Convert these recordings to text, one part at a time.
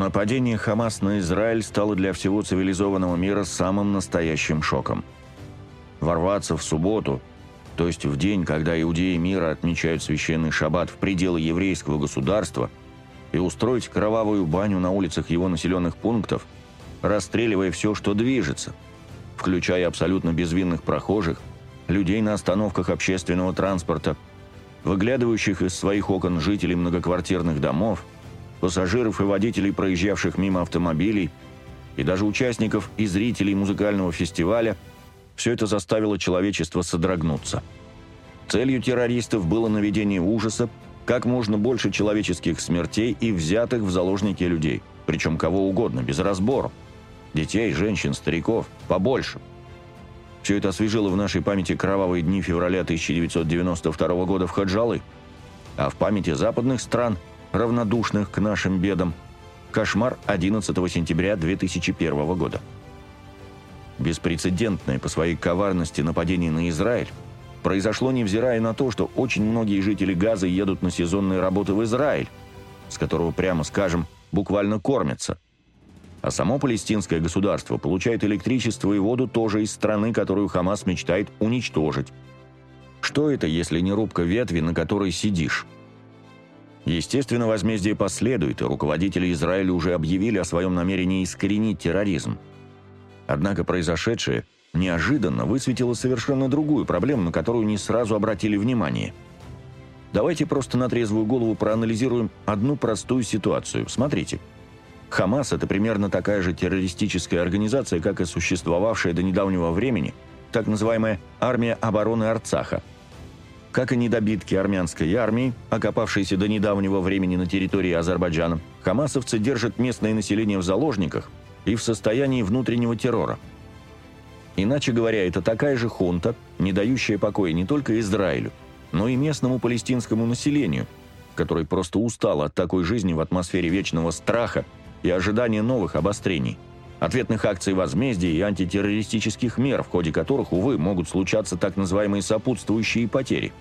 Нападение Хамас на Израиль стало для всего цивилизованного мира самым настоящим шоком. Ворваться в субботу, то есть в день, когда иудеи мира отмечают священный шаббат в пределы еврейского государства, и устроить кровавую баню на улицах его населенных пунктов, расстреливая все, что движется, включая абсолютно безвинных прохожих, людей на остановках общественного транспорта, выглядывающих из своих окон жителей многоквартирных домов – пассажиров и водителей, проезжавших мимо автомобилей, и даже участников и зрителей музыкального фестиваля, все это заставило человечество содрогнуться. Целью террористов было наведение ужаса, как можно больше человеческих смертей и взятых в заложники людей, причем кого угодно, без разбора. Детей, женщин, стариков, побольше. Все это освежило в нашей памяти кровавые дни февраля 1992 года в Хаджалы, а в памяти западных стран – равнодушных к нашим бедам. Кошмар 11 сентября 2001 года. Беспрецедентное по своей коварности нападение на Израиль произошло невзирая на то, что очень многие жители Газа едут на сезонные работы в Израиль, с которого, прямо скажем, буквально кормятся. А само палестинское государство получает электричество и воду тоже из страны, которую Хамас мечтает уничтожить. Что это, если не рубка ветви, на которой сидишь? Естественно, возмездие последует, и руководители Израиля уже объявили о своем намерении искоренить терроризм. Однако произошедшее неожиданно высветило совершенно другую проблему, на которую не сразу обратили внимание. Давайте просто на трезвую голову проанализируем одну простую ситуацию. Смотрите. Хамас – это примерно такая же террористическая организация, как и существовавшая до недавнего времени так называемая «Армия обороны Арцаха», как и недобитки армянской армии, окопавшиеся до недавнего времени на территории Азербайджана, хамасовцы держат местное население в заложниках и в состоянии внутреннего террора. Иначе говоря, это такая же хунта, не дающая покоя не только Израилю, но и местному палестинскому населению, которое просто устало от такой жизни в атмосфере вечного страха и ожидания новых обострений – ответных акций возмездия и антитеррористических мер, в ходе которых, увы, могут случаться так называемые сопутствующие потери.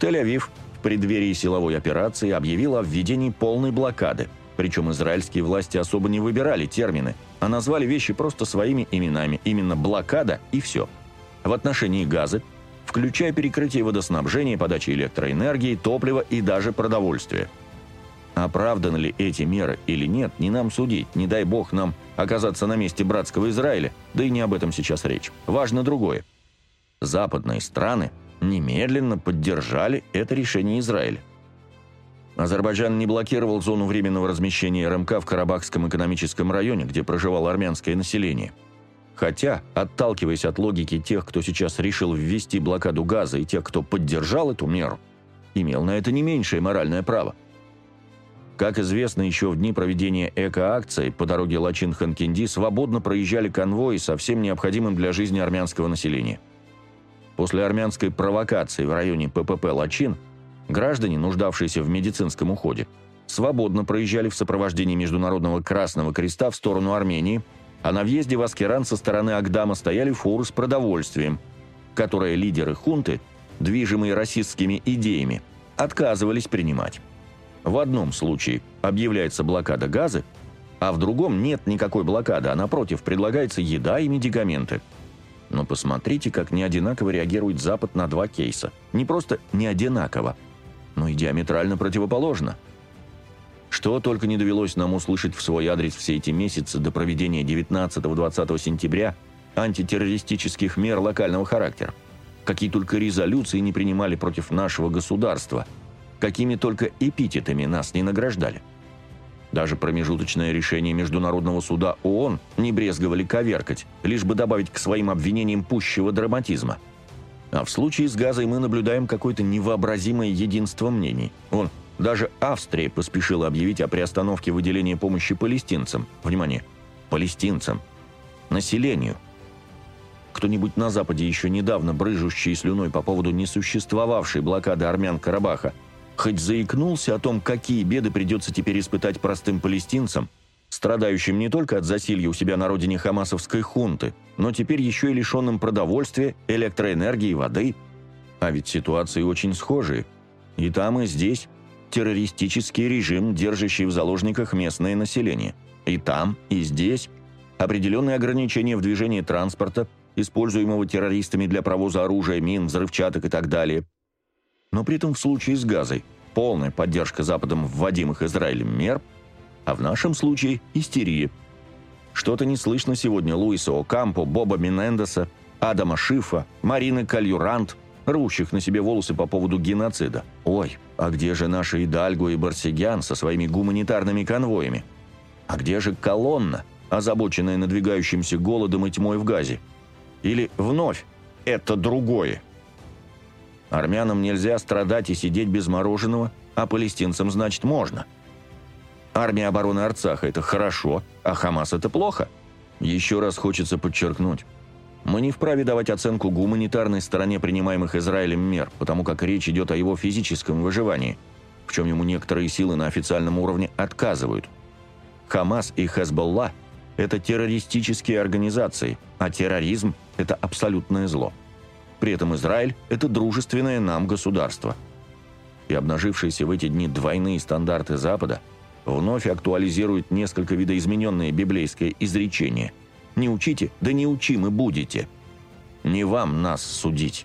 Тель-Авив в преддверии силовой операции объявил о введении полной блокады, причем израильские власти особо не выбирали термины, а назвали вещи просто своими именами, именно блокада и все. В отношении газа, включая перекрытие водоснабжения, подачи электроэнергии, топлива и даже продовольствия – Оправданы ли эти меры или нет, не нам судить, не дай бог нам оказаться на месте братского Израиля, да и не об этом сейчас речь. Важно другое. Западные страны немедленно поддержали это решение Израиля. Азербайджан не блокировал зону временного размещения РМК в Карабахском экономическом районе, где проживало армянское население. Хотя, отталкиваясь от логики тех, кто сейчас решил ввести блокаду газа и тех, кто поддержал эту меру, имел на это не меньшее моральное право. Как известно, еще в дни проведения эко-акции по дороге Лачин-Ханкинди свободно проезжали конвои со всем необходимым для жизни армянского населения. После армянской провокации в районе ППП Лачин граждане, нуждавшиеся в медицинском уходе, свободно проезжали в сопровождении Международного Красного Креста в сторону Армении, а на въезде в Аскеран со стороны Агдама стояли фуры с продовольствием, которые лидеры хунты, движимые расистскими идеями, отказывались принимать. В одном случае объявляется блокада газа, а в другом нет никакой блокады, а напротив предлагается еда и медикаменты. Но посмотрите, как неодинаково реагирует Запад на два кейса. Не просто не одинаково, но и диаметрально противоположно. Что только не довелось нам услышать в свой адрес все эти месяцы до проведения 19-20 сентября антитеррористических мер локального характера. Какие только резолюции не принимали против нашего государства – какими только эпитетами нас не награждали. Даже промежуточное решение Международного суда ООН не брезговали коверкать, лишь бы добавить к своим обвинениям пущего драматизма. А в случае с газой мы наблюдаем какое-то невообразимое единство мнений. Он, даже Австрия поспешила объявить о приостановке выделения помощи палестинцам. Внимание, палестинцам. Населению. Кто-нибудь на Западе, еще недавно брыжущий слюной по поводу несуществовавшей блокады армян Карабаха, хоть заикнулся о том, какие беды придется теперь испытать простым палестинцам, страдающим не только от засилья у себя на родине хамасовской хунты, но теперь еще и лишенным продовольствия, электроэнергии воды. А ведь ситуации очень схожие. И там, и здесь террористический режим, держащий в заложниках местное население. И там, и здесь определенные ограничения в движении транспорта, используемого террористами для провоза оружия, мин, взрывчаток и так далее. Но при этом в случае с газой полная поддержка Западом вводимых Израилем мер, а в нашем случае истерия. Что-то не слышно сегодня Луиса Окампо, Боба Менендеса, Адама Шифа, Марины Кальюрант, рвущих на себе волосы по поводу геноцида. Ой, а где же наши Идальго и Барсигян со своими гуманитарными конвоями? А где же колонна, озабоченная надвигающимся голодом и тьмой в газе? Или вновь это другое? Армянам нельзя страдать и сидеть без мороженого, а палестинцам, значит, можно. Армия обороны Арцаха – это хорошо, а Хамас – это плохо. Еще раз хочется подчеркнуть. Мы не вправе давать оценку гуманитарной стороне принимаемых Израилем мер, потому как речь идет о его физическом выживании, в чем ему некоторые силы на официальном уровне отказывают. Хамас и Хезболла – это террористические организации, а терроризм – это абсолютное зло. При этом Израиль – это дружественное нам государство. И обнажившиеся в эти дни двойные стандарты Запада вновь актуализируют несколько видоизмененное библейское изречение – не учите, да не учимы будете. Не вам нас судить».